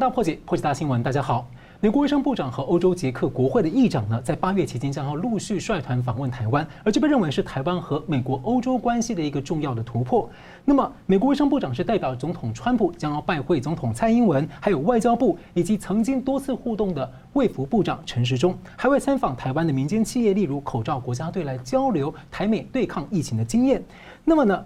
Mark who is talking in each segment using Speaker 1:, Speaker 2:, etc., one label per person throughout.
Speaker 1: 大破解，破解大新闻。大家好，美国卫生部长和欧洲捷克国会的议长呢，在八月期间将要陆续率团访问台湾，而这被认为是台湾和美国欧洲关系的一个重要的突破。那么，美国卫生部长是代表总统川普将要拜会总统蔡英文，还有外交部以及曾经多次互动的卫福部长陈时中，还会参访台湾的民间企业，例如口罩国家队来交流台美对抗疫情的经验。那么呢？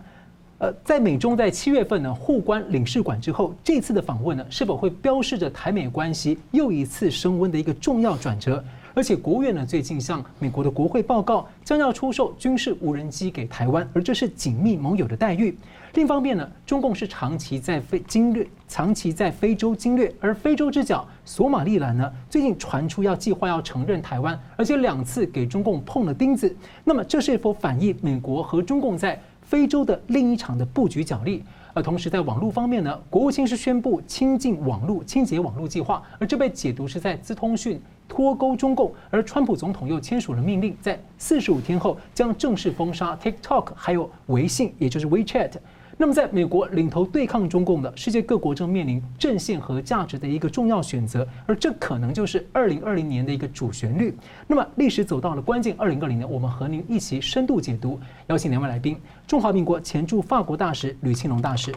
Speaker 1: 呃，在美中在七月份呢互关领事馆之后，这次的访问呢，是否会标示着台美关系又一次升温的一个重要转折？而且国务院呢最近向美国的国会报告，将要出售军事无人机给台湾，而这是紧密盟友的待遇。另一方面呢，中共是长期在非经略，长期在非洲经略，而非洲之角索马利兰呢，最近传出要计划要承认台湾，而且两次给中共碰了钉子。那么这是否反映美国和中共在非洲的另一场的布局奖励，而同时在网络方面呢，国务卿是宣布清净网络、清洁网络计划，而这被解读是在资通讯脱钩中共，而川普总统又签署了命令，在四十五天后将正式封杀 TikTok，还有微信，也就是 WeChat。那么，在美国领头对抗中共的世界各国正面临阵线和价值的一个重要选择，而这可能就是二零二零年的一个主旋律。那么，历史走到了关键二零二零年，我们和您一起深度解读。邀请两位来宾：中华民国前驻法国大使吕庆龙大使，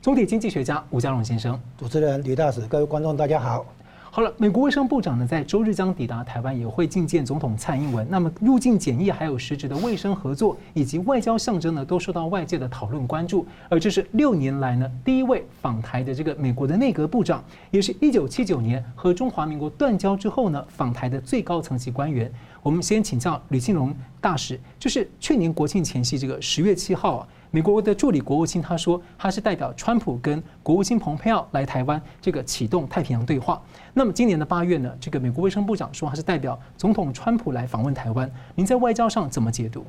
Speaker 1: 总体经济学家吴家荣先生。
Speaker 2: 主持人吕大使，各位观众，大家好。
Speaker 1: 好了，美国卫生部长呢，在周日将抵达台湾，也会觐见总统蔡英文。那么入境检疫还有实质的卫生合作以及外交象征呢，都受到外界的讨论关注。而这是六年来呢第一位访台的这个美国的内阁部长，也是一九七九年和中华民国断交之后呢访台的最高层级官员。我们先请教吕庆龙大使，就是去年国庆前夕这个十月七号啊。美国的助理国务卿他说，他是代表川普跟国务卿蓬佩奥来台湾，这个启动太平洋对话。那么今年的八月呢，这个美国卫生部长说他是代表总统川普来访问台湾。您在外交上怎么解读？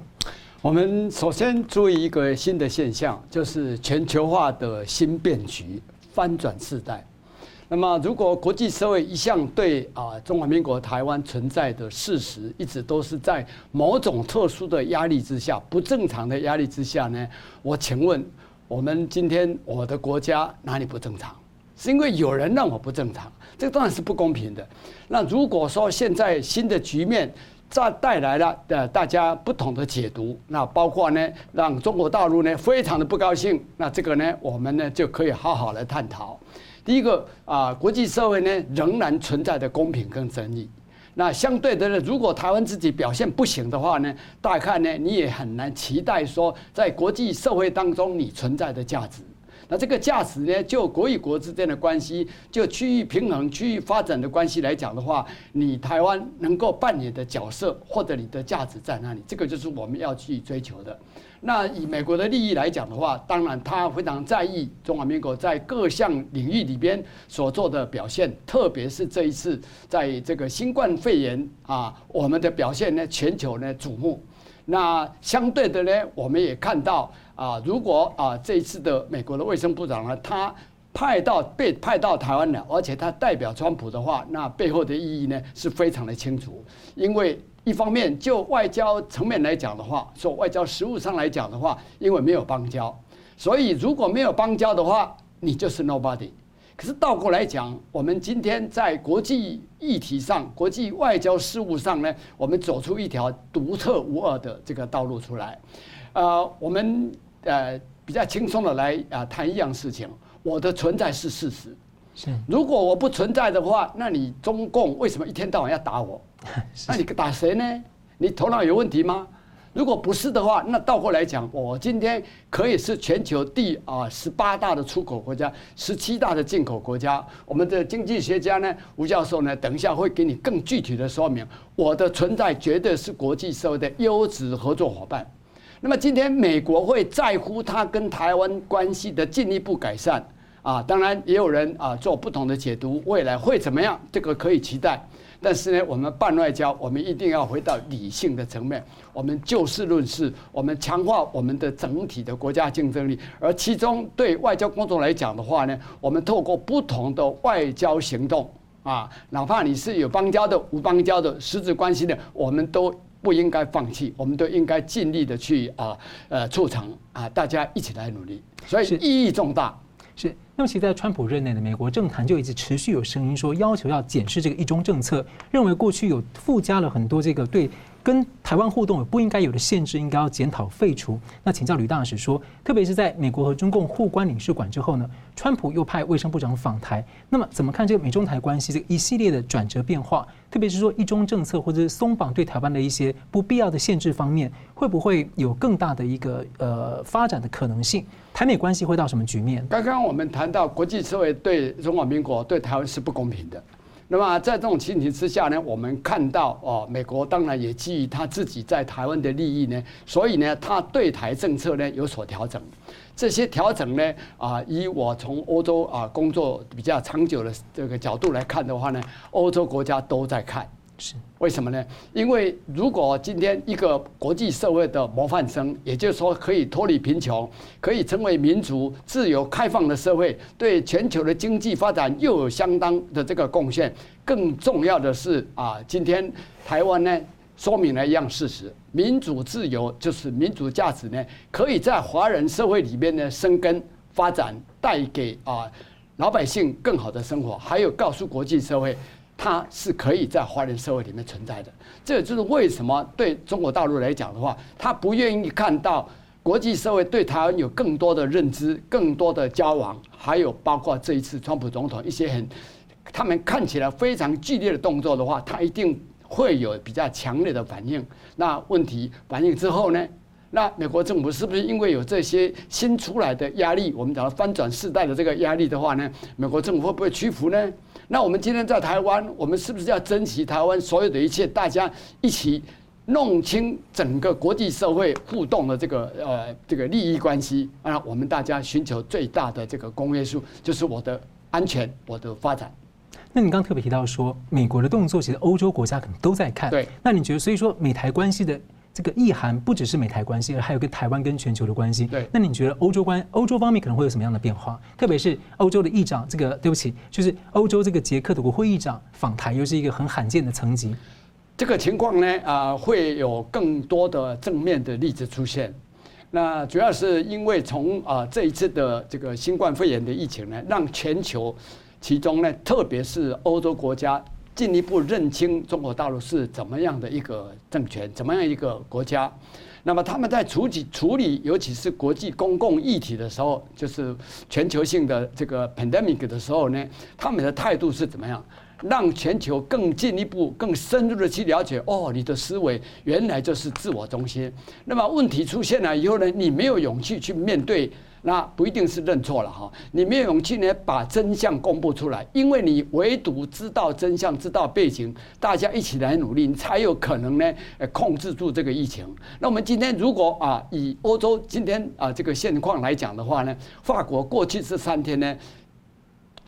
Speaker 3: 我们首先注意一个新的现象，就是全球化的新变局，翻转世代。那么，如果国际社会一向对啊中华民国台湾存在的事实，一直都是在某种特殊的压力之下，不正常的压力之下呢？我请问，我们今天我的国家哪里不正常？是因为有人让我不正常，这个当然是不公平的。那如果说现在新的局面再带来了呃大家不同的解读，那包括呢让中国大陆呢非常的不高兴，那这个呢我们呢就可以好好来探讨。第一个啊，国际社会呢仍然存在的公平跟正义。那相对的呢，如果台湾自己表现不行的话呢，大概呢你也很难期待说，在国际社会当中你存在的价值。那这个价值呢，就国与国之间的关系，就区域平衡、区域发展的关系来讲的话，你台湾能够扮演的角色或者你的价值在哪里？这个就是我们要去追求的。那以美国的利益来讲的话，当然他非常在意中华民国在各项领域里边所做的表现，特别是这一次在这个新冠肺炎啊，我们的表现呢，全球呢瞩目。那相对的呢，我们也看到。啊，如果啊这一次的美国的卫生部长呢，他派到被派到台湾了，而且他代表川普的话，那背后的意义呢是非常的清楚。因为一方面就外交层面来讲的话，说外交实务上来讲的话，因为没有邦交，所以如果没有邦交的话，你就是 nobody。可是倒过来讲，我们今天在国际议题上、国际外交事务上呢，我们走出一条独特无二的这个道路出来。呃，我们。呃，比较轻松的来啊、呃、谈一样事情，我的存在是事实。是，如果我不存在的话，那你中共为什么一天到晚要打我？那你打谁呢？你头脑有问题吗？如果不是的话，那倒过来讲，我今天可以是全球第啊十八大的出口国家，十七大的进口国家。我们的经济学家呢，吴教授呢，等一下会给你更具体的说明，我的存在绝对是国际社会的优质合作伙伴。那么今天美国会在乎他跟台湾关系的进一步改善啊，当然也有人啊做不同的解读，未来会怎么样？这个可以期待。但是呢，我们办外交，我们一定要回到理性的层面，我们就事论事，我们强化我们的整体的国家竞争力。而其中对外交工作来讲的话呢，我们透过不同的外交行动啊，哪怕你是有邦交的、无邦交的、实质关系的，我们都。不应该放弃，我们都应该尽力的去啊，呃，促成啊，大家一起来努力，所以意义重大。
Speaker 1: 那么，其实在川普任内的美国政坛就一直持续有声音说，要求要检视这个一中政策，认为过去有附加了很多这个对。跟台湾互动有不应该有的限制，应该要检讨废除。那请教吕大使说，特别是在美国和中共互关领事馆之后呢，川普又派卫生部长访台。那么怎么看这个美中台关系这个一系列的转折变化？特别是说一中政策或者是松绑对台湾的一些不必要的限制方面，会不会有更大的一个呃发展的可能性？台美关系会到什么局面？
Speaker 3: 刚刚我们谈到国际社会对中华民国对台湾是不公平的。那么在这种情形之下呢，我们看到哦，美国当然也基于他自己在台湾的利益呢，所以呢，他对台政策呢有所调整。这些调整呢，啊，以我从欧洲啊工作比较长久的这个角度来看的话呢，欧洲国家都在看。是为什么呢？因为如果今天一个国际社会的模范生，也就是说可以脱离贫穷，可以成为民主、自由、开放的社会，对全球的经济发展又有相当的这个贡献。更重要的是啊，今天台湾呢，说明了一样事实：民主自由就是民主价值呢，可以在华人社会里面呢生根发展，带给啊老百姓更好的生活，还有告诉国际社会。它是可以在华人社会里面存在的，这也就是为什么对中国大陆来讲的话，他不愿意看到国际社会对台湾有更多的认知、更多的交往，还有包括这一次川普总统一些很他们看起来非常剧烈的动作的话，他一定会有比较强烈的反应。那问题反应之后呢？那美国政府是不是因为有这些新出来的压力，我们讲翻转世代的这个压力的话呢？美国政府会不会屈服呢？那我们今天在台湾，我们是不是要珍惜台湾所有的一切？大家一起弄清整个国际社会互动的这个呃这个利益关系啊，我们大家寻求最大的这个公约数，就是我的安全，我的发展。
Speaker 1: 那你刚特别提到说，美国的动作其实欧洲国家可能都在看。
Speaker 3: 对。
Speaker 1: 那你觉得，所以说美台关系的？这个意涵不只是美台关系，而还有跟台湾跟全球的关系。
Speaker 3: 对，
Speaker 1: 那你觉得欧洲关欧洲方面可能会有什么样的变化？特别是欧洲的议长，这个对不起，就是欧洲这个捷克的国会议长访台，又是一个很罕见的层级。
Speaker 3: 这个情况呢，啊，会有更多的正面的例子出现。那主要是因为从啊这一次的这个新冠肺炎的疫情呢，让全球，其中呢，特别是欧洲国家。进一步认清中国大陆是怎么样的一个政权，怎么样一个国家，那么他们在处理处理，尤其是国际公共议题的时候，就是全球性的这个 pandemic 的时候呢，他们的态度是怎么样？让全球更进一步、更深入的去了解，哦，你的思维原来就是自我中心。那么问题出现了以后呢，你没有勇气去面对。那不一定是认错了哈，你没有勇气呢，把真相公布出来，因为你唯独知道真相，知道背景，大家一起来努力，你才有可能呢，控制住这个疫情。那我们今天如果啊，以欧洲今天啊这个现况来讲的话呢，法国过去这三天呢，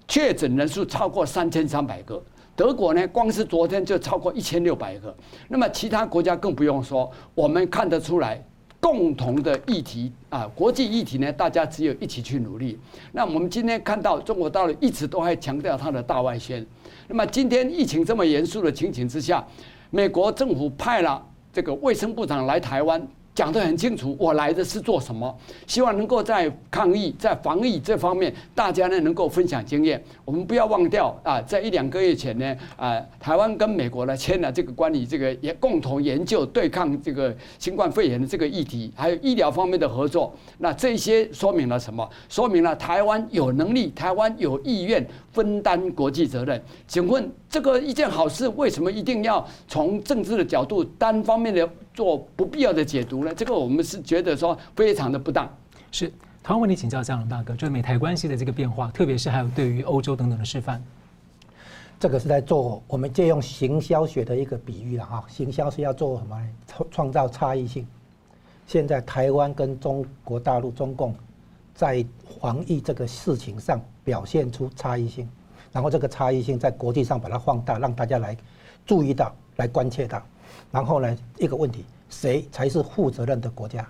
Speaker 3: 确诊人数超过三千三百个，德国呢，光是昨天就超过一千六百个，那么其他国家更不用说，我们看得出来。共同的议题啊，国际议题呢，大家只有一起去努力。那我们今天看到中国大陆一直都还强调它的大外宣。那么今天疫情这么严肃的情形之下，美国政府派了这个卫生部长来台湾。讲得很清楚，我来的是做什么？希望能够在抗疫、在防疫这方面，大家呢能够分享经验。我们不要忘掉啊，在一两个月前呢，啊，台湾跟美国呢签了这个关于这个也共同研究对抗这个新冠肺炎的这个议题，还有医疗方面的合作。那这些说明了什么？说明了台湾有能力，台湾有意愿分担国际责任。请问这个一件好事，为什么一定要从政治的角度单方面的？做不必要的解读呢？这个我们是觉得说非常的不当。
Speaker 1: 是，同样问题请教佳龙大哥，就是美台关系的这个变化，特别是还有对于欧洲等等的示范。
Speaker 2: 这个是在做我们借用行销学的一个比喻了哈，行销是要做什么呢？创创造差异性。现在台湾跟中国大陆中共在防疫这个事情上表现出差异性，然后这个差异性在国际上把它放大，让大家来注意到、来关切到。然后呢，一个问题，谁才是负责任的国家？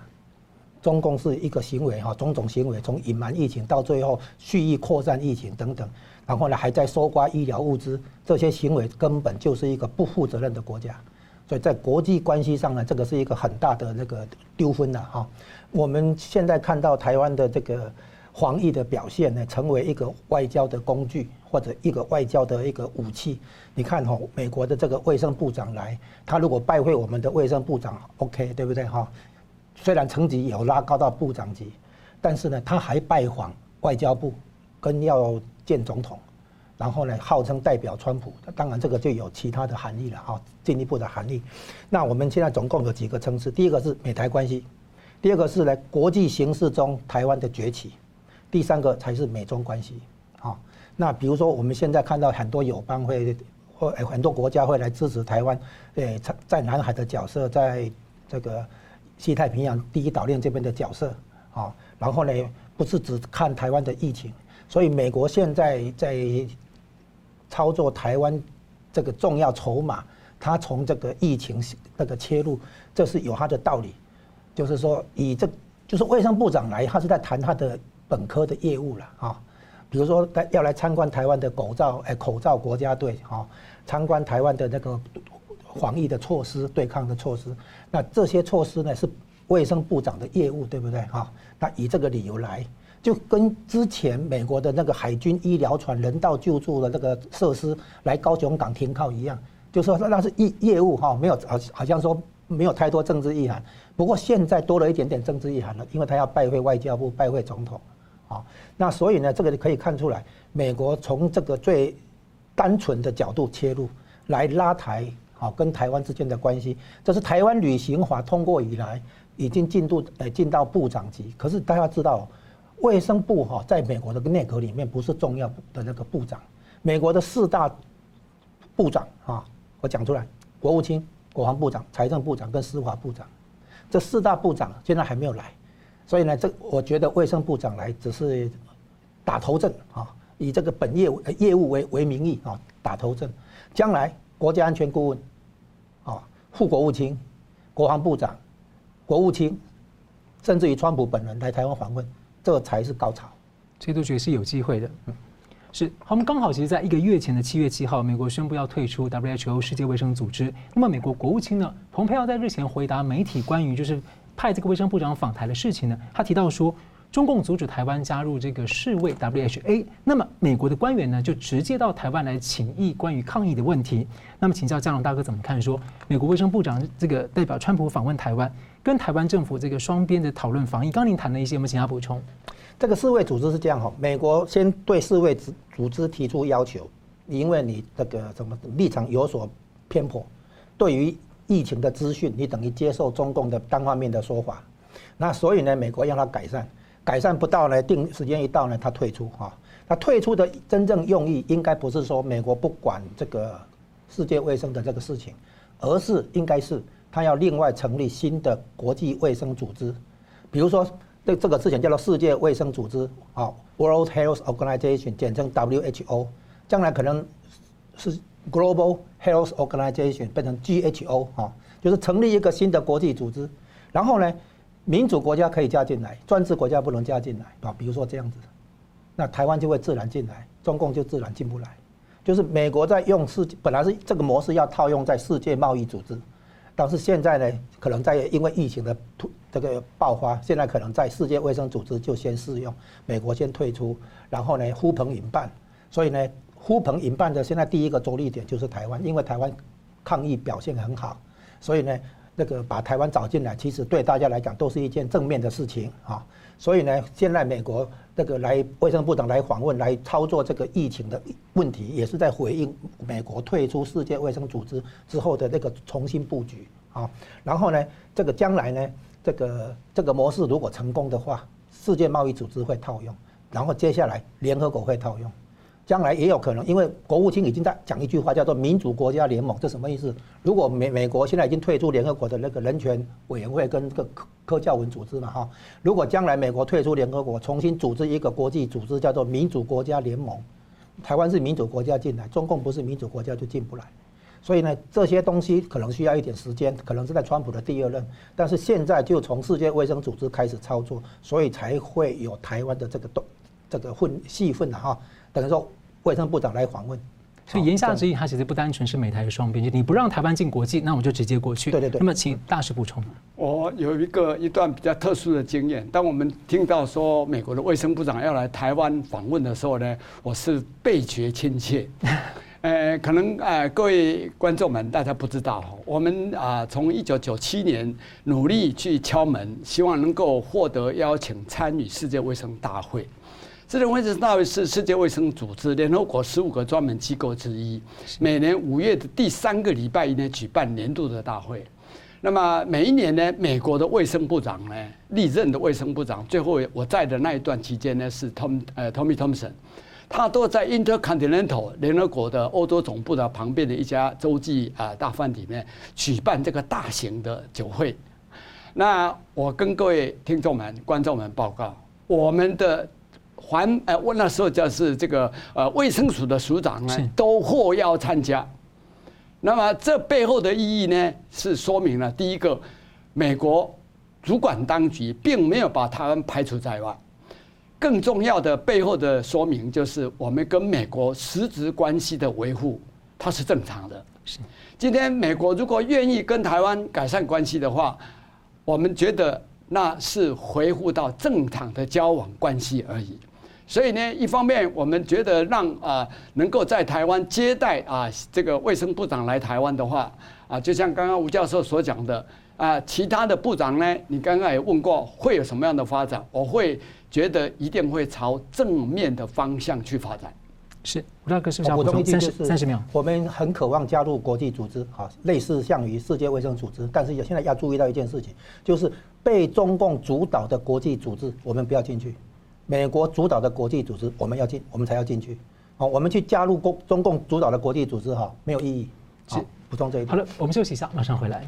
Speaker 2: 中共是一个行为哈，种种行为，从隐瞒疫情到最后蓄意扩散疫情等等，然后呢还在搜刮医疗物资，这些行为根本就是一个不负责任的国家。所以在国际关系上呢，这个是一个很大的那个纠纷的哈。我们现在看到台湾的这个防疫的表现呢，成为一个外交的工具或者一个外交的一个武器。你看哈，美国的这个卫生部长来，他如果拜会我们的卫生部长，OK，对不对哈？虽然层级有拉高到部长级，但是呢，他还拜访外交部，跟要见总统，然后呢，号称代表川普。当然，这个就有其他的含义了哈，进一步的含义。那我们现在总共有几个层次？第一个是美台关系，第二个是呢国际形势中台湾的崛起，第三个才是美中关系。啊，那比如说我们现在看到很多友邦会或很多国家会来支持台湾，诶，在在南海的角色，在这个。西太平洋第一岛链这边的角色，啊，然后呢，不是只看台湾的疫情，所以美国现在在操作台湾这个重要筹码，他从这个疫情那个切入，这是有他的道理，就是说以这就是卫生部长来，他是在谈他的本科的业务了啊，比如说他要来参观台湾的口罩哎口罩国家队啊，参观台湾的那个。防疫的措施、对抗的措施，那这些措施呢是卫生部长的业务，对不对？哈，那以这个理由来，就跟之前美国的那个海军医疗船人道救助的那个设施来高雄港停靠一样，就说那是业业务哈，没有好好像说没有太多政治意涵。不过现在多了一点点政治意涵了，因为他要拜会外交部、拜会总统，啊，那所以呢，这个可以看出来，美国从这个最单纯的角度切入来拉抬。好，跟台湾之间的关系，这是台湾旅行法通过以来，已经进度呃进到部长级。可是大家知道，卫生部哈在美国的内阁里面不是重要的那个部长。美国的四大部长啊，我讲出来，国务卿、国防部长、财政部长跟司法部长，这四大部长现在还没有来，所以呢，这我觉得卫生部长来只是打头阵啊，以这个本业务业务为为名义啊打头阵，将来国家安全顾问啊。副国务卿、国防部长、国务卿，甚至于川普本人来台湾访问，这才是高潮。
Speaker 1: 这都觉得是有机会的。嗯，是。他，们刚好其实在一个月前的七月七号，美国宣布要退出 WHO 世界卫生组织。那么，美国国务卿呢，蓬佩奥在日前回答媒体关于就是派这个卫生部长访台的事情呢，他提到说。中共阻止台湾加入这个世卫 WHA，那么美国的官员呢就直接到台湾来请益关于抗疫的问题。那么请教嘉龙大哥怎么看？说美国卫生部长这个代表川普访问台湾，跟台湾政府这个双边的讨论防疫。刚您谈了一些，我们请他补充。
Speaker 2: 这个世卫组织是这样哈，美国先对世卫组组织提出要求，因为你这个什么立场有所偏颇，对于疫情的资讯，你等于接受中共的单方面的说法，那所以呢，美国让他改善。改善不到呢，定时间一到呢，他退出哈。他退出的真正用意，应该不是说美国不管这个世界卫生的这个事情，而是应该是他要另外成立新的国际卫生组织，比如说这这个事情叫做世界卫生组织啊，World Health Organization，简称 WHO，将来可能是 Global Health Organization 变成 GHO 哈，就是成立一个新的国际组织，然后呢，民主国家可以加进来，专制国家不能加进来啊。比如说这样子，那台湾就会自然进来，中共就自然进不来。就是美国在用世，本来是这个模式要套用在世界贸易组织，但是现在呢，可能在因为疫情的突这个爆发，现在可能在世界卫生组织就先试用，美国先退出，然后呢呼朋引伴，所以呢呼朋引伴的现在第一个着力点就是台湾，因为台湾抗疫表现很好，所以呢。这个把台湾找进来，其实对大家来讲都是一件正面的事情啊。所以呢，现在美国这个来卫生部长来访问，来操作这个疫情的问题，也是在回应美国退出世界卫生组织之后的那个重新布局啊。然后呢，这个将来呢，这个这个模式如果成功的话，世界贸易组织会套用，然后接下来联合国会套用。将来也有可能，因为国务卿已经在讲一句话，叫做“民主国家联盟”，这什么意思？如果美美国现在已经退出联合国的那个人权委员会跟这个科科教文组织嘛，哈，如果将来美国退出联合国，重新组织一个国际组织，叫做“民主国家联盟”，台湾是民主国家进来，中共不是民主国家就进不来。所以呢，这些东西可能需要一点时间，可能是在川普的第二任，但是现在就从世界卫生组织开始操作，所以才会有台湾的这个动这个混戏份的哈，等于说卫生部长来访问。
Speaker 1: 所以言下之意，它其实不单纯是美台的双边，就你不让台湾进国际，那我就直接过去。
Speaker 2: 对对对。
Speaker 1: 那么，请大使补充。
Speaker 3: 我有一个一段比较特殊的经验，当我们听到说美国的卫生部长要来台湾访问的时候呢，我是倍觉亲切。呃，可能呃，各位观众们大家不知道，我们啊从一九九七年努力去敲门，希望能够获得邀请参与世界卫生大会。世界卫生大会是世界卫生组织联合国十五个专门机构之一，每年五月的第三个礼拜一呢举办年度的大会。那么每一年呢，美国的卫生部长呢历任的卫生部长，最后我在的那一段期间呢是 Tom 呃 Tommy Thompson，他都在 Intercontinental 联合国的欧洲总部的旁边的一家洲际啊大饭店里面举办这个大型的酒会。那我跟各位听众们、观众们报告，我们的。环呃，我那时候就是这个呃卫生署的署长呢，都获邀参加。那么这背后的意义呢，是说明了第一个，美国主管当局并没有把台湾排除在外。更重要的背后的说明就是，我们跟美国实质关系的维护，它是正常的。是。今天美国如果愿意跟台湾改善关系的话，我们觉得那是回复到正常的交往关系而已。所以呢，一方面我们觉得让啊能够在台湾接待啊这个卫生部长来台湾的话啊，就像刚刚吴教授所讲的啊，其他的部长呢，你刚刚也问过会有什么样的发展？我会觉得一定会朝正面的方向去发展。
Speaker 1: 是吴大哥是不是要补充三十三十秒？
Speaker 2: 我们很渴望加入国际组织，哈，类似像于世界卫生组织，但是现在要注意到一件事情，就是被中共主导的国际组织，我们不要进去。美国主导的国际组织，我们要进，我们才要进去。好，我们去加入共中共主导的国际组织，哈，没有意义。好，补充这一点。
Speaker 1: 好了，我们休息一下，马上回来。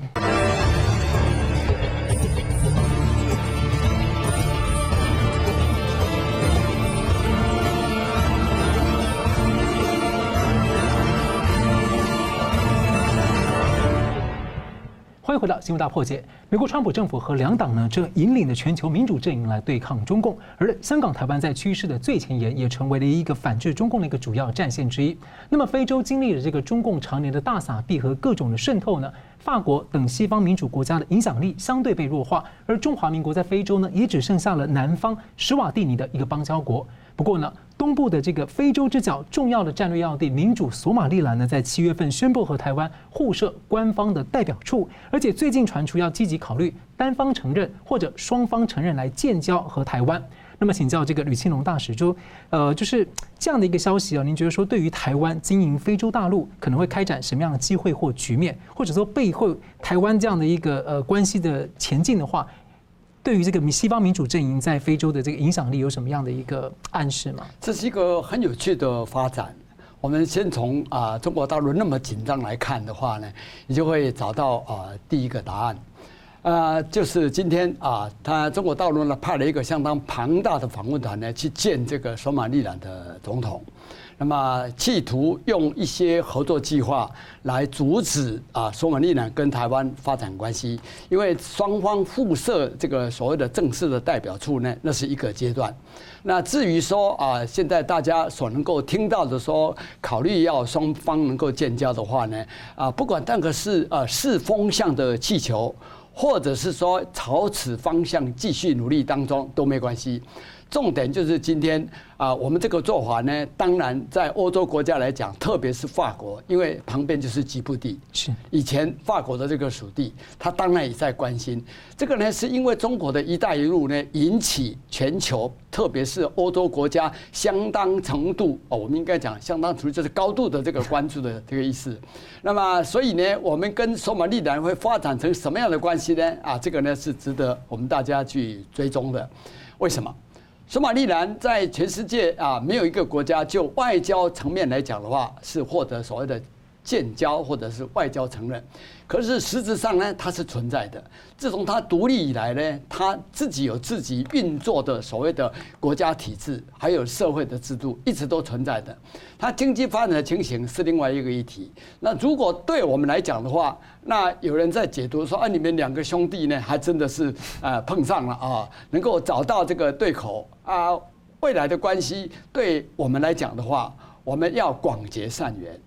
Speaker 1: 回到新闻大破解。美国川普政府和两党呢，正引领的全球民主阵营来对抗中共，而香港、台湾在趋势的最前沿，也成为了一个反制中共的一个主要战线之一。那么，非洲经历了这个中共常年的大撒币和各种的渗透呢，法国等西方民主国家的影响力相对被弱化，而中华民国在非洲呢，也只剩下了南方施瓦蒂尼的一个邦交国。不过呢，东部的这个非洲之角重要的战略要地民主索马利兰呢，在七月份宣布和台湾互设官方的代表处，而且最近传出要积极考虑单方承认或者双方承认来建交和台湾。那么请教这个吕庆龙大使，就呃就是这样的一个消息啊，您觉得说对于台湾经营非洲大陆可能会开展什么样的机会或局面，或者说背后台湾这样的一个呃关系的前进的话？对于这个西方民主阵营在非洲的这个影响力有什么样的一个暗示吗？
Speaker 3: 这是一个很有趣的发展。我们先从啊中国大陆那么紧张来看的话呢，你就会找到啊第一个答案，啊就是今天啊，他中国大陆呢派了一个相当庞大的访问团呢去见这个索马利兰的总统。那么，企图用一些合作计划来阻止啊，索马利兰跟台湾发展关系，因为双方互设这个所谓的正式的代表处呢，那是一个阶段。那至于说啊，现在大家所能够听到的说，考虑要双方能够建交的话呢，啊，不管那个是呃是风向的气球，或者是说朝此方向继续努力当中，都没关系。重点就是今天啊，我们这个做法呢，当然在欧洲国家来讲，特别是法国，因为旁边就是吉布地，是以前法国的这个属地，他当然也在关心这个呢，是因为中国的一带一路呢，引起全球，特别是欧洲国家相当程度哦，我们应该讲相当程度就是高度的这个关注的这个意思。那么，所以呢，我们跟索马利兰会发展成什么样的关系呢？啊，这个呢是值得我们大家去追踪的。为什么？索马利兰在全世界啊，没有一个国家就外交层面来讲的话，是获得所谓的建交或者是外交承认。可是实质上呢，它是存在的。自从它独立以来呢，它自己有自己运作的所谓的国家体制，还有社会的制度，一直都存在的。它经济发展的情形是另外一个议题。那如果对我们来讲的话，那有人在解读说啊，你们两个兄弟呢，还真的是啊碰上了啊，能够找到这个对口啊，未来的关系对我们来讲的话，我们要广结善缘。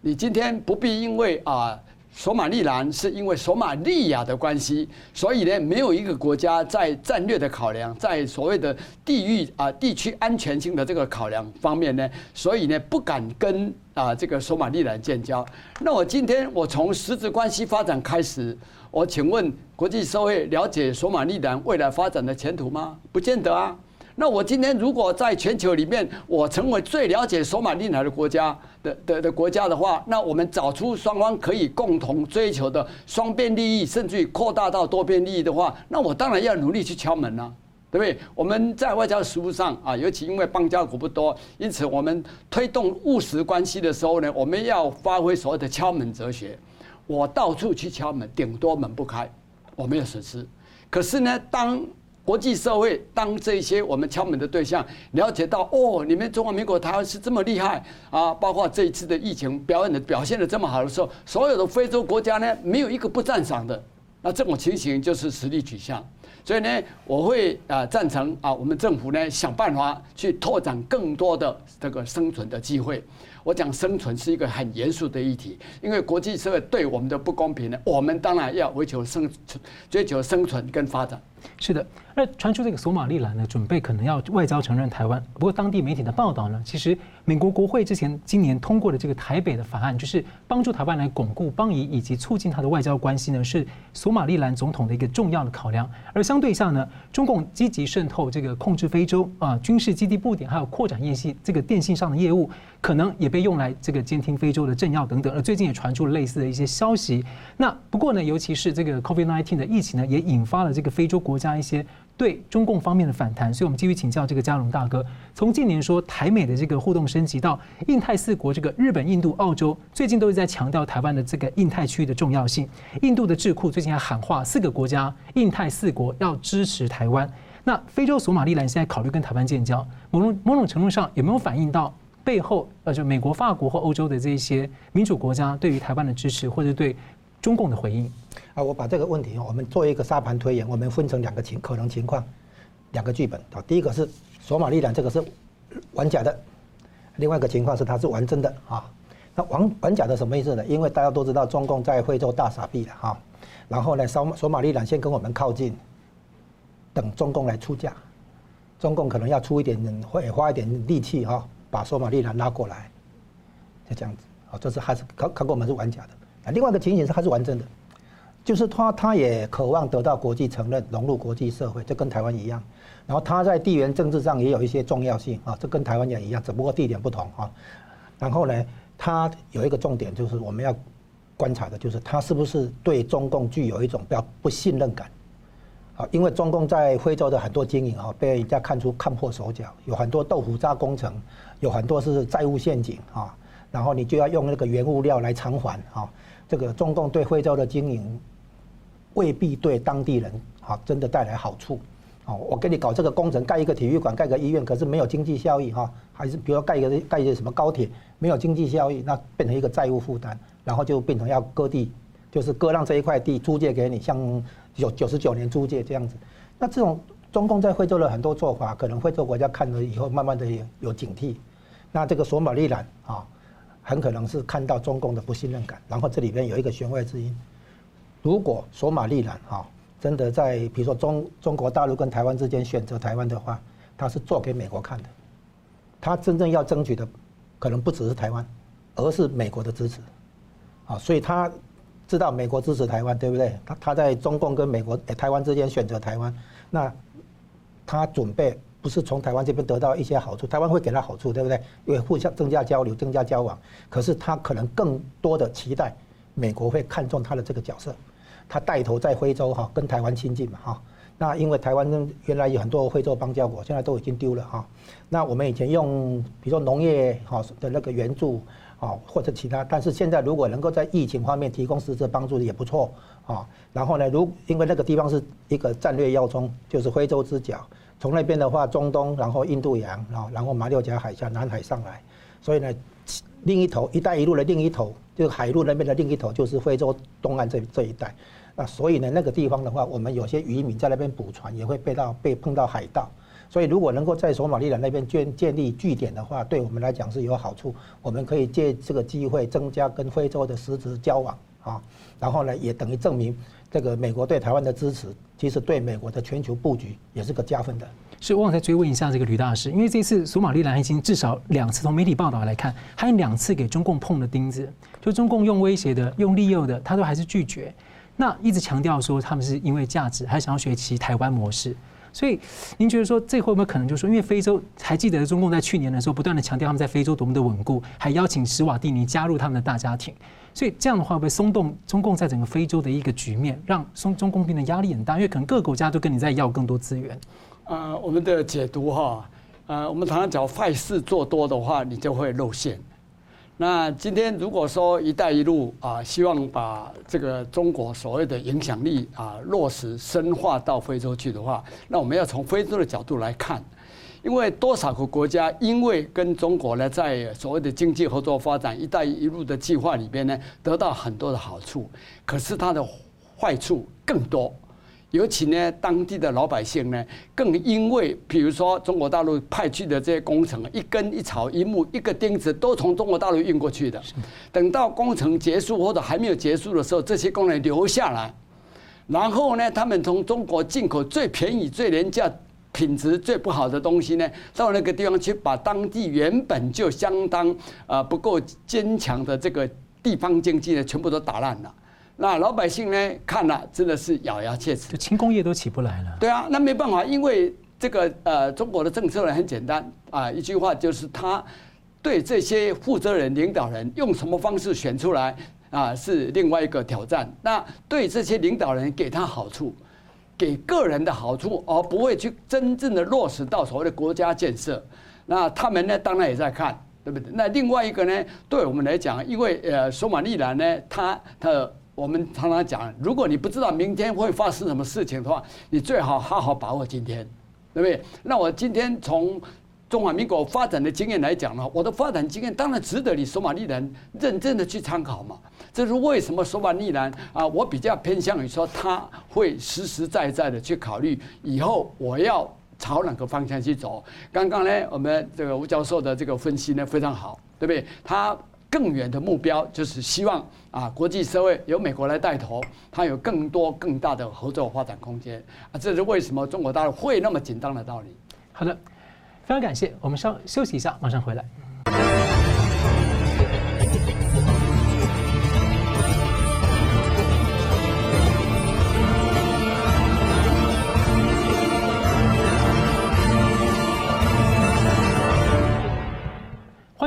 Speaker 3: 你今天不必因为啊。索马利兰是因为索马利亚的关系，所以呢，没有一个国家在战略的考量，在所谓的地域啊地区安全性的这个考量方面呢，所以呢不敢跟啊这个索马利兰建交。那我今天我从实质关系发展开始，我请问国际社会了解索马利兰未来发展的前途吗？不见得啊。那我今天如果在全球里面，我成为最了解索马利兰的国家的的的国家的话，那我们找出双方可以共同追求的双边利益，甚至于扩大到多边利益的话，那我当然要努力去敲门了，对不对？我们在外交实务上啊，尤其因为邦交国不多，因此我们推动务实关系的时候呢，我们要发挥所谓的敲门哲学。我到处去敲门，顶多门不开，我没有损失。可是呢，当国际社会，当这些我们敲门的对象了解到，哦，你们中华民国台湾是这么厉害啊，包括这一次的疫情表演的表现的这么好的时候，所有的非洲国家呢，没有一个不赞赏的。那这种情形就是实力取向。所以呢，我会啊赞成啊，我们政府呢想办法去拓展更多的这个生存的机会。我讲生存是一个很严肃的议题，因为国际社会对我们的不公平呢，我们当然要为求生存、追求生存跟发展。
Speaker 1: 是的，那传出这个索马利兰呢，准备可能要外交承认台湾。不过当地媒体的报道呢，其实美国国会之前今年通过的这个台北的法案，就是帮助台湾来巩固邦谊以及促进它的外交关系呢，是索马利兰总统的一个重要的考量。而相对下呢，中共积极渗透这个控制非洲啊军事基地布点，还有扩展电信这个电信上的业务，可能也被用来这个监听非洲的政要等等。而最近也传出了类似的一些消息。那不过呢，尤其是这个 COVID-19 的疫情呢，也引发了这个非洲国。国家一些对中共方面的反弹，所以我们继续请教这个嘉龙大哥。从近年说台美的这个互动升级到印太四国，这个日本、印度、澳洲最近都是在强调台湾的这个印太区域的重要性。印度的智库最近还喊话，四个国家印太四国要支持台湾。那非洲索马利兰现在考虑跟台湾建交，某种某种程度上有没有反映到背后呃，就美国、法国或欧洲的这些民主国家对于台湾的支持，或者对中共的回应？
Speaker 2: 啊，我把这个问题，我们做一个沙盘推演，我们分成两个情可能情况，两个剧本啊。第一个是索马利兰，这个是玩假的；另外一个情况是它是玩真的啊。那玩玩假的什么意思呢？因为大家都知道中共在非洲大傻逼了哈。然后呢，索索马利兰先跟我们靠近，等中共来出价，中共可能要出一点，会花一点力气哈，把索马利兰拉过来，就这样子啊。这是还是看看过我们是玩假的啊。另外一个情形是还是玩真的。就是他，他也渴望得到国际承认，融入国际社会，这跟台湾一样。然后他在地缘政治上也有一些重要性啊，这跟台湾也一样，只不过地点不同啊。然后呢，他有一个重点，就是我们要观察的，就是他是不是对中共具有一种比较不信任感啊？因为中共在非洲的很多经营啊，被人家看出看破手脚，有很多豆腐渣工程，有很多是债务陷阱啊。然后你就要用那个原物料来偿还啊。这个中共对非洲的经营。未必对当地人啊真的带来好处，哦，我给你搞这个工程，盖一个体育馆，盖个医院，可是没有经济效益哈，还是比如盖一个盖一个什么高铁，没有经济效益，那变成一个债务负担，然后就变成要割地，就是割让这一块地租借给你，像九九十九年租借这样子。那这种中共在非洲的很多做法，可能非洲国家看了以后，慢慢的有警惕。那这个索马利兰啊，很可能是看到中共的不信任感，然后这里边有一个弦外之音。如果索马利兰哈真的在比如说中中国大陆跟台湾之间选择台湾的话，他是做给美国看的，他真正要争取的可能不只是台湾，而是美国的支持，啊，所以他知道美国支持台湾，对不对？他他在中共跟美国台湾之间选择台湾，那他准备不是从台湾这边得到一些好处，台湾会给他好处，对不对？因为互相增加交流、增加交往，可是他可能更多的期待美国会看重他的这个角色。他带头在非洲哈跟台湾亲近嘛哈，那因为台湾原来有很多非洲邦交国，现在都已经丢了哈。那我们以前用比如说农业哈的那个援助啊或者其他，但是现在如果能够在疫情方面提供实质帮助也不错啊。然后呢，如因为那个地方是一个战略要冲，就是非洲之角，从那边的话中东，然后印度洋，然后然后马六甲海峡、南海上来，所以呢，另一头“一带一路”的另一头，就是海路那边的另一头，就是非洲东岸这这一带。那所以呢，那个地方的话，我们有些渔民在那边捕船，也会被到被碰到海盗，所以如果能够在索马利兰那边建建立据点的话，对我们来讲是有好处。我们可以借这个机会增加跟非洲的实质交往啊，然后呢，也等于证明这个美国对台湾的支持，其实对美国的全球布局也是个加分的。
Speaker 1: 是，我想再追问一下这个吕大师，因为这次索马利兰已经至少两次，从媒体报道来看，还有两次给中共碰了钉子，就中共用威胁的、用利诱的，他都还是拒绝。那一直强调说他们是因为价值，还想要学习台湾模式。所以您觉得说这会不会可能就是说，因为非洲还记得中共在去年的时候不断的强调他们在非洲多么的稳固，还邀请史瓦蒂尼加入他们的大家庭。所以这样的话会松动中共在整个非洲的一个局面，让中中共变得压力很大？因为可能各个国家都跟你在要更多资源。
Speaker 3: 呃，我们的解读哈，呃，我们常常讲坏事做多的话，你就会露馅。那今天如果说“一带一路”啊，希望把这个中国所谓的影响力啊落实深化到非洲去的话，那我们要从非洲的角度来看，因为多少个国家因为跟中国呢在所谓的经济合作发展“一带一路”的计划里边呢得到很多的好处，可是它的坏处更多。尤其呢，当地的老百姓呢，更因为，比如说中国大陆派去的这些工程，一根一草一木一个钉子都从中国大陆运过去的。等到工程结束或者还没有结束的时候，这些工人留下来，然后呢，他们从中国进口最便宜、最廉价、品质最不好的东西呢，到那个地方去，把当地原本就相当啊不够坚强的这个地方经济呢，全部都打烂了。那老百姓呢，看了真的是咬牙切齿，
Speaker 1: 就轻工业都起不来了。
Speaker 3: 对啊，那没办法，因为这个呃，中国的政策呢很简单啊，一句话就是他对这些负责人、领导人用什么方式选出来啊，是另外一个挑战。那对这些领导人给他好处，给个人的好处，而不会去真正的落实到所谓的国家建设。那他们呢，当然也在看，对不对？那另外一个呢，对我们来讲，因为呃，索马利兰呢，他的我们常常讲，如果你不知道明天会发生什么事情的话，你最好好好把握今天，对不对？那我今天从中华民国发展的经验来讲呢，我的发展经验当然值得你索马利兰认真的去参考嘛。这是为什么索马利兰啊，我比较偏向于说他会实实在在的去考虑以后我要朝哪个方向去走。刚刚呢，我们这个吴教授的这个分析呢非常好，对不对？他。更远的目标就是希望啊，国际社会由美国来带头，它有更多更大的合作发展空间啊，这是为什么中国大陆会那么紧张的道理。
Speaker 1: 好的，非常感谢，我们稍休息一下，马上回来。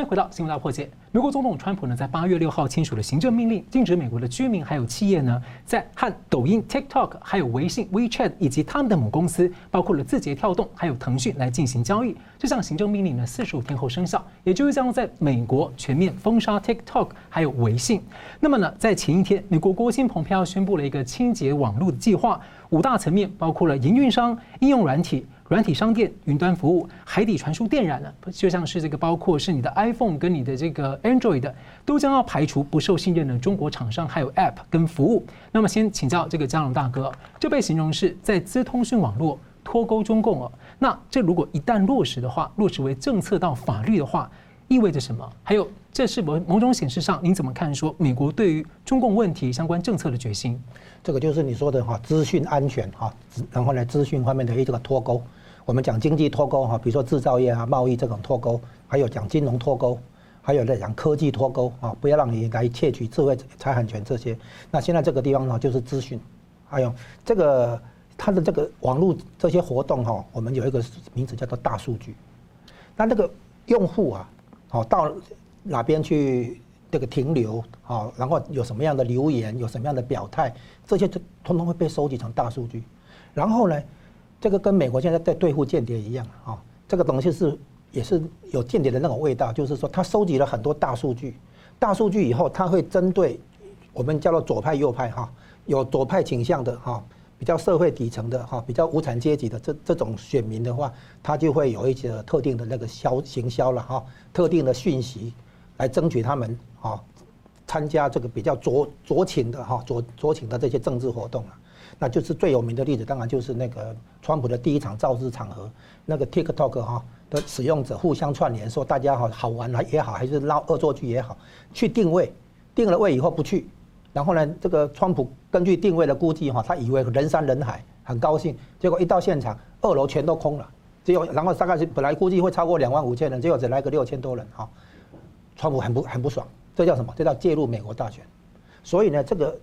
Speaker 1: 回到新闻大破解。美国总统川普呢，在八月六号签署了行政命令，禁止美国的居民还有企业呢，在和抖音、TikTok、还有微信、WeChat 以及他们的母公司，包括了字节跳动还有腾讯来进行交易。这项行政命令呢，四十五天后生效，也就是将在美国全面封杀 TikTok 还有微信。那么呢，在前一天，美国国务卿蓬佩奥宣布了一个清洁网络的计划，五大层面包括了营运商、应用软体。软体商店、云端服务、海底传输电缆呢，就像是这个，包括是你的 iPhone 跟你的这个 Android，都将要排除不受信任的中国厂商，还有 App 跟服务。那么，先请教这个佳龙大哥，这被形容是在资通讯网络脱钩中共哦。那这如果一旦落实的话，落实为政策到法律的话，意味着什么？还有，这是某某种显示上，您怎么看说美国对于中共问题相关政策的决心？
Speaker 2: 这个就是你说的哈，资讯安全哈，然后呢，资讯方面的一个脱钩。我们讲经济脱钩哈，比如说制造业啊、贸易这种脱钩，还有讲金融脱钩，还有在讲科技脱钩啊，不要让你来窃取智慧财产权这些。那现在这个地方呢，就是资讯，还有这个它的这个网络这些活动哈，我们有一个名字叫做大数据。那这个用户啊，好到哪边去这个停留啊，然后有什么样的留言，有什么样的表态，这些就通通会被收集成大数据，然后呢，这个跟美国现在在对付间谍一样啊，这个东西是也是有间谍的那种味道，就是说他收集了很多大数据，大数据以后他会针对我们叫做左派右派哈，有左派倾向的哈，比较社会底层的哈，比较无产阶级的这这种选民的话，他就会有一些特定的那个销行销了哈，特定的讯息来争取他们啊参加这个比较酌酌情的哈酌酌情的这些政治活动啊。那就是最有名的例子，当然就是那个川普的第一场造势场合，那个 TikTok 哈的使用者互相串联，说大家好好玩也好，还是闹恶作剧也好，去定位，定了位以后不去，然后呢，这个川普根据定位的估计哈，他以为人山人海，很高兴，结果一到现场，二楼全都空了，只有然后大概是本来估计会超过两万五千人，结果只来个六千多人哈，川普很不很不爽，这叫什么？这叫介入美国大选，所以呢，这个。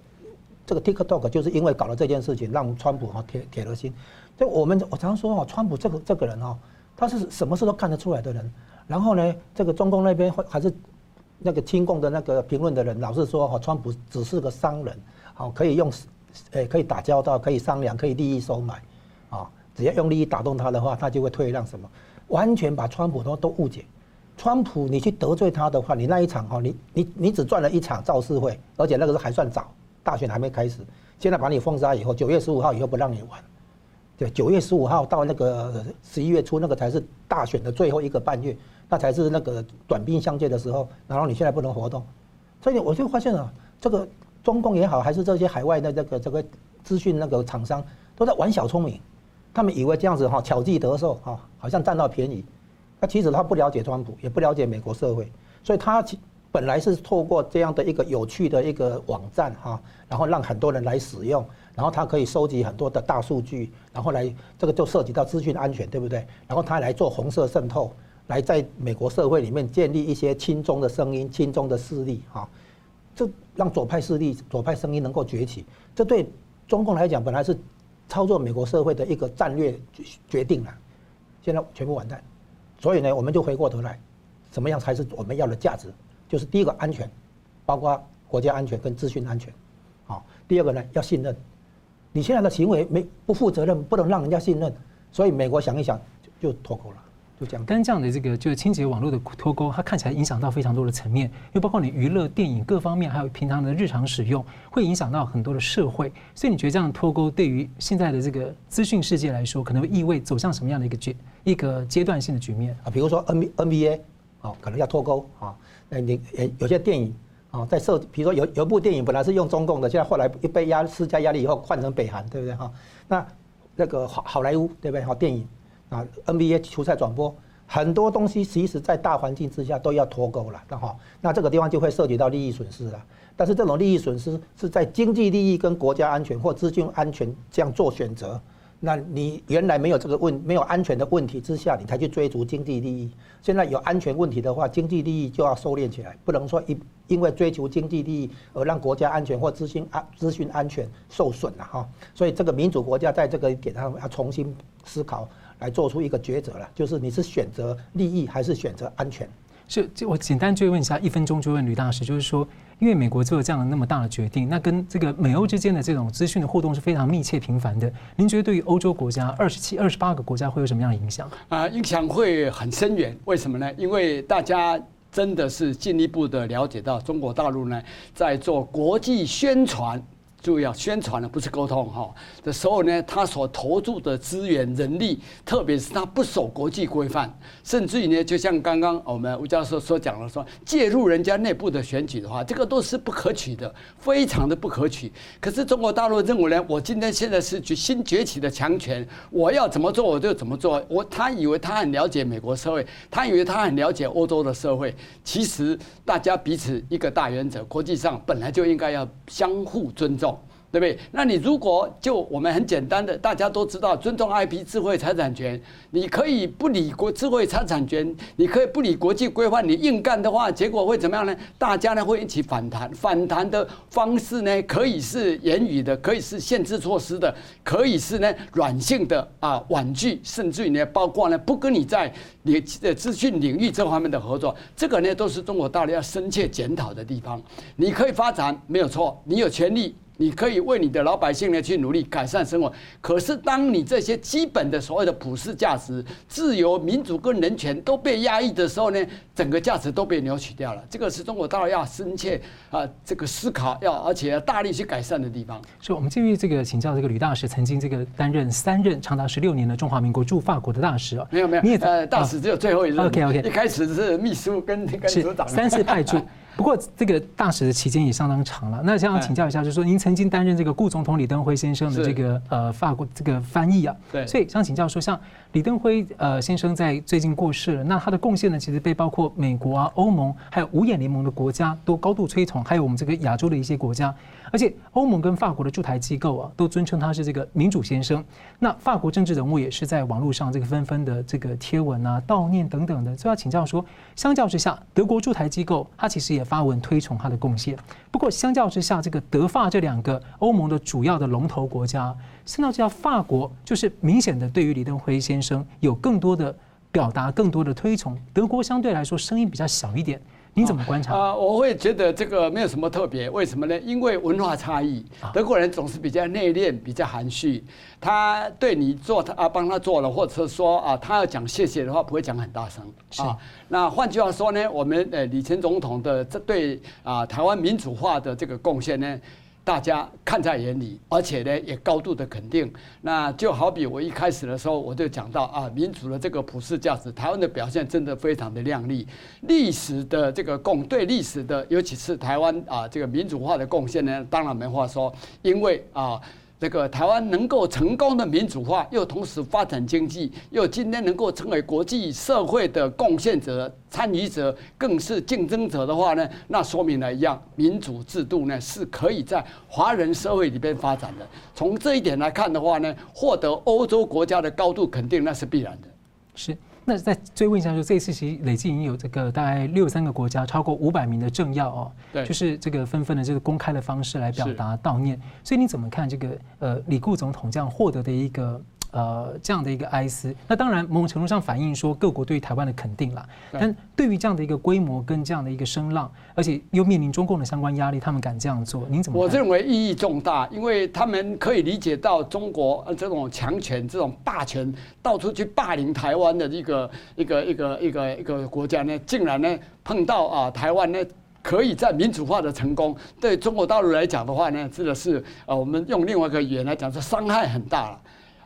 Speaker 2: 这个 TikTok 就是因为搞了这件事情，让川普哈铁铁了心。就我们我常说哈，川普这个这个人哈，他是什么事都看得出来的人。然后呢，这个中共那边还是那个亲共的那个评论的人，老是说哈，川普只是个商人，好可以用，诶可以打交道，可以商量，可以利益收买，啊，只要用利益打动他的话，他就会退让什么，完全把川普都都误解。川普你去得罪他的话，你那一场哈，你你你只赚了一场造势会，而且那个时候还算早。大选还没开始，现在把你封杀以后，九月十五号以后不让你玩，对，九月十五号到那个十一月初那个才是大选的最后一个半月，那才是那个短兵相接的时候，然后你现在不能活动，所以我就发现啊，这个中共也好，还是这些海外的这个这个资讯那个厂商都在玩小聪明，他们以为这样子哈巧计得手哈，好像占到便宜，那其实他不了解川普，也不了解美国社会，所以他。本来是透过这样的一个有趣的一个网站哈，然后让很多人来使用，然后他可以收集很多的大数据，然后来这个就涉及到资讯安全，对不对？然后他来做红色渗透，来在美国社会里面建立一些亲中的声音、亲中的势力哈，这让左派势力、左派声音能够崛起。这对中共来讲，本来是操作美国社会的一个战略决定了，现在全部完蛋。所以呢，我们就回过头来，怎么样才是我们要的价值？就是第一个安全，包括国家安全跟资讯安全，啊。第二个呢，要信任。你现在的行为没不负责任，不能让人家信任，所以美国想一想就就脱钩了，就这样。
Speaker 1: 跟这样的这个就是清洁网络的脱钩，它看起来影响到非常多的层面，因为包括你娱乐、电影各方面，还有平常的日常使用，会影响到很多的社会。所以你觉得这样脱钩对于现在的这个资讯世界来说，可能会意味走向什么样的一个阶一个阶段性的局面
Speaker 2: 啊？比如说 N B N B A，哦，可能要脱钩啊。那，你，有些电影啊，在设，比如说有有部电影本来是用中共的，现在后来一被压施加压力以后换成北韩，对不对哈？那那个好好莱坞对不对？好电影啊，NBA 球赛转播，很多东西其实在大环境之下都要脱钩了，哈。那这个地方就会涉及到利益损失了。但是这种利益损失是在经济利益跟国家安全或资讯安全这样做选择。那你原来没有这个问没有安全的问题之下，你才去追逐经济利益。现在有安全问题的话，经济利益就要收敛起来，不能说因因为追求经济利益而让国家安全或资讯安资讯安全受损了哈。所以这个民主国家在这个点上要重新思考，来做出一个抉择了，就是你是选择利益还是选择安全？
Speaker 1: 是，就我简单追问一下，一分钟追问吕大使，就是说。因为美国做了这样的那么大的决定，那跟这个美欧之间的这种资讯的互动是非常密切频繁的。您觉得对于欧洲国家二十七、二十八个国家会有什么样的影响？
Speaker 3: 啊，影响会很深远。为什么呢？因为大家真的是进一步的了解到中国大陆呢，在做国际宣传。注意啊，宣传呢不是沟通哈的时候呢，他所投注的资源、人力，特别是他不守国际规范，甚至于呢，就像刚刚我们吴教授所讲的说，介入人家内部的选举的话，这个都是不可取的，非常的不可取。可是中国大陆认为呢，我今天现在是新崛起的强权，我要怎么做我就怎么做。我他以为他很了解美国社会，他以为他很了解欧洲的社会，其实大家彼此一个大原则，国际上本来就应该要相互尊重。对不对？那你如果就我们很简单的，大家都知道尊重 IP 智慧财产权，你可以不理国智慧财产权，你可以不理国际规范，你硬干的话，结果会怎么样呢？大家呢会一起反弹，反弹的方式呢可以是言语的，可以是限制措施的，可以是呢软性的啊婉拒，甚至于呢包括呢不跟你在你的资讯领域这方面的合作，这个呢都是中国大陆要深切检讨的地方。你可以发展没有错，你有权利。你可以为你的老百姓呢去努力改善生活，可是当你这些基本的所谓的普世价值、自由、民主跟人权都被压抑的时候呢，整个价值都被扭曲掉了。这个是中国大陆要深切啊这个思考，要而且要大力去改善的地方。
Speaker 1: 所以，我们继续这个请教这个吕大使，曾经这个担任三任长达十六年的中华民国驻法国的大使啊。
Speaker 3: 没有没有，你也呃大使只有最后一任。
Speaker 1: OK OK，
Speaker 3: 一开始是秘书跟跟组长。
Speaker 1: 三次派驻。不过这个大使的期间也相当长了。那想要请教一下，就是说您曾经担任这个顾总统李登辉先生的这个呃法国这个翻译啊，
Speaker 3: 对，
Speaker 1: 所以想请教说，像李登辉呃先生在最近过世了，那他的贡献呢，其实被包括美国啊、欧盟还有五眼联盟的国家都高度推崇，还有我们这个亚洲的一些国家，而且欧盟跟法国的驻台机构啊，都尊称他是这个民主先生。那法国政治人物也是在网络上这个纷纷的这个贴文啊、悼念等等的，所以要请教说，相较之下，德国驻台机构他其实也发文推崇他的贡献。不过相较之下，这个德法这两个欧盟的主要的龙头国家，相较之下，法国就是明显的对于李登辉先生有更多的表达、更多的推崇。德国相对来说声音比较小一点。你怎么观察？
Speaker 3: 啊，我会觉得这个没有什么特别，为什么呢？因为文化差异，德国人总是比较内敛，比较含蓄。他对你做他啊，帮他做了，或者是说啊，他要讲谢谢的话，不会讲很大声啊。那换句话说呢，我们呃，李前总统的这对啊，台湾民主化的这个贡献呢，大家看在眼里，而且呢也高度的肯定。那就好比我一开始的时候我就讲到啊，民主的这个普世价值，台湾的表现真的非常的亮丽。历史的这个贡对历史的，尤其是台湾啊这个民主化的贡献呢，当然没话说，因为啊。这个台湾能够成功的民主化，又同时发展经济，又今天能够成为国际社会的贡献者、参与者，更是竞争者的话呢，那说明了一样，民主制度呢是可以在华人社会里边发展的。从这一点来看的话呢，获得欧洲国家的高度肯定，那是必然的。
Speaker 1: 是。那再追问一下，就这一次其实累计已经有这个大概六十三个国家，超过五百名的政要哦，对，就是这个纷纷的这个公开的方式来表达悼念。所以你怎么看这个呃李顾总统这样获得的一个？呃，这样的一个哀思，那当然某种程度上反映说各国对台湾的肯定了。但对于这样的一个规模跟这样的一个声浪，而且又面临中共的相关压力，他们敢这样做，您怎么？
Speaker 3: 我认为意义重大，因为他们可以理解到中国这种强权、这种霸权，到处去霸凌台湾的一个一个一个一个一个国家呢，竟然呢碰到啊台湾呢可以在民主化的成功，对中国大陆来讲的话呢，真的是呃我们用另外一个语言来讲，是伤害很大了。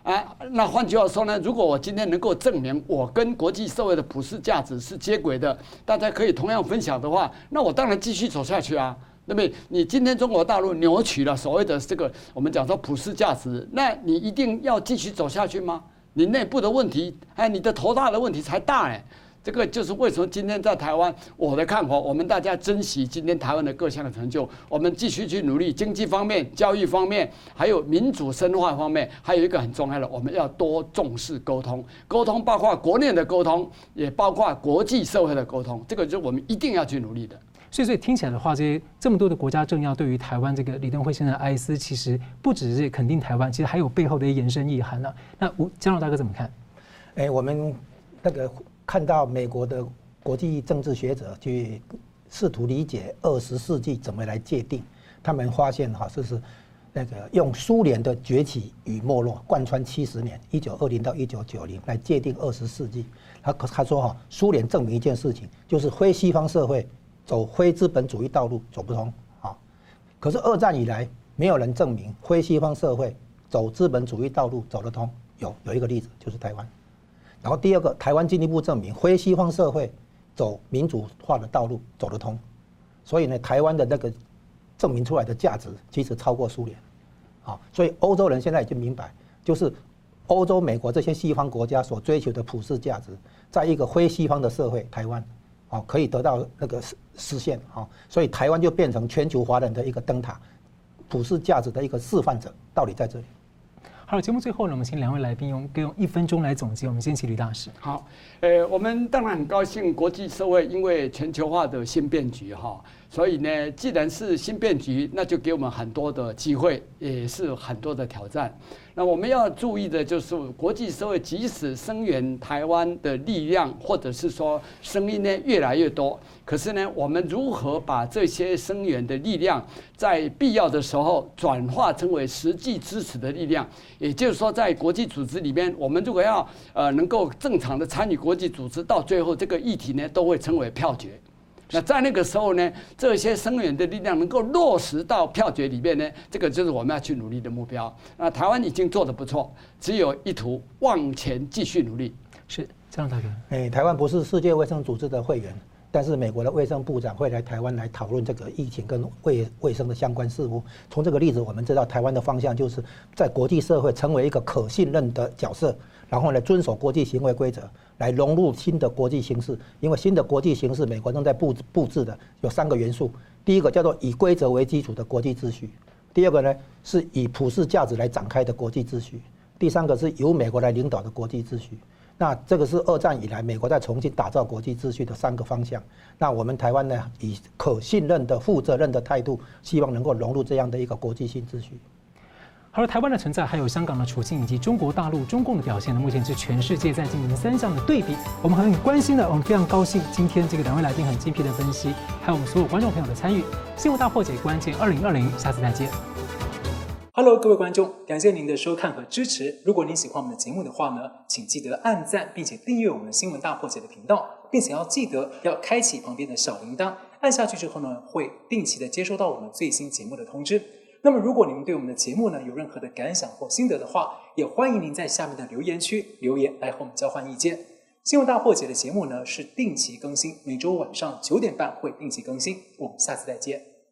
Speaker 3: 啊，那换句话说呢，如果我今天能够证明我跟国际社会的普世价值是接轨的，大家可以同样分享的话，那我当然继续走下去啊。那么你今天中国大陆扭曲了所谓的这个我们讲说普世价值，那你一定要继续走下去吗？你内部的问题，哎，你的头大的问题才大哎。这个就是为什么今天在台湾，我的看法，我们大家珍惜今天台湾的各项的成就，我们继续去努力，经济方面、教育方面，还有民主深化方面，还有一个很重要的，我们要多重视沟通，沟通包括国内的沟通，也包括国际社会的沟通，这个就是我们一定要去努力的。
Speaker 1: 所以，所以听起来的话，这些这么多的国家政要对于台湾这个李登辉先生的哀思，其实不只是肯定台湾，其实还有背后的延伸意涵呢、啊。那吴江老大哥怎么看？
Speaker 2: 哎，我们那个。看到美国的国际政治学者去试图理解二十世纪怎么来界定，他们发现哈，就是那个用苏联的崛起与没落贯穿七十年，一九二零到一九九零来界定二十世纪。他可他说哈，苏联证明一件事情，就是非西方社会走非资本主义道路走不通啊。可是二战以来，没有人证明非西方社会走资本主义道路走得通。有有一个例子，就是台湾。然后第二个，台湾进一步证明，非西方社会走民主化的道路走得通，所以呢，台湾的那个证明出来的价值其实超过苏联，啊，所以欧洲人现在已经明白，就是欧洲、美国这些西方国家所追求的普世价值，在一个非西方的社会，台湾，啊，可以得到那个实实现，啊，所以台湾就变成全球华人的一个灯塔，普世价值的一个示范者，道理在这里。
Speaker 1: 好，节目最后呢，我们请两位来宾用各用一分钟来总结。我们先请吕大使。
Speaker 3: 好，呃，我们当然很高兴，国际社会因为全球化的新变局哈，所以呢，既然是新变局，那就给我们很多的机会，也是很多的挑战。那我们要注意的就是，国际社会即使声援台湾的力量，或者是说声音呢越来越多，可是呢，我们如何把这些声援的力量，在必要的时候转化成为实际支持的力量？也就是说，在国际组织里面，我们如果要呃能够正常的参与国际组织，到最后这个议题呢，都会成为票决。那在那个时候呢，这些声援的力量能够落实到票决里面呢，这个就是我们要去努力的目标。那台湾已经做得不错，只有一途往前继续努力。
Speaker 1: 是这样，大哥。
Speaker 2: 哎，台湾不是世界卫生组织的会员。但是美国的卫生部长会来台湾来讨论这个疫情跟卫卫生的相关事务。从这个例子，我们知道台湾的方向就是在国际社会成为一个可信任的角色，然后呢，遵守国际行为规则，来融入新的国际形势。因为新的国际形势，美国正在布布置的有三个元素：第一个叫做以规则为基础的国际秩序；第二个呢，是以普世价值来展开的国际秩序；第三个是由美国来领导的国际秩序。那这个是二战以来美国在重新打造国际秩序的三个方向。那我们台湾呢，以可信任的、负责任的态度，希望能够融入这样的一个国际性秩序。
Speaker 1: 而台湾的存在，还有香港的处境，以及中国大陆、中共的表现呢，目前是全世界在进行三项的对比。我们很关心的，我们非常高兴，今天这个两位来宾很精辟的分析，还有我们所有观众朋友的参与。新闻大破解关键二零二零，下次再见。Hello，各位观众，感谢您的收看和支持。如果您喜欢我们的节目的话呢，请记得按赞，并且订阅我们新闻大破解的频道，并且要记得要开启旁边的小铃铛，按下去之后呢，会定期的接收到我们最新节目的通知。那么，如果您对我们的节目呢有任何的感想或心得的话，也欢迎您在下面的留言区留言来和我们交换意见。新闻大破解的节目呢是定期更新，每周晚上九点半会定期更新。我们下次再见。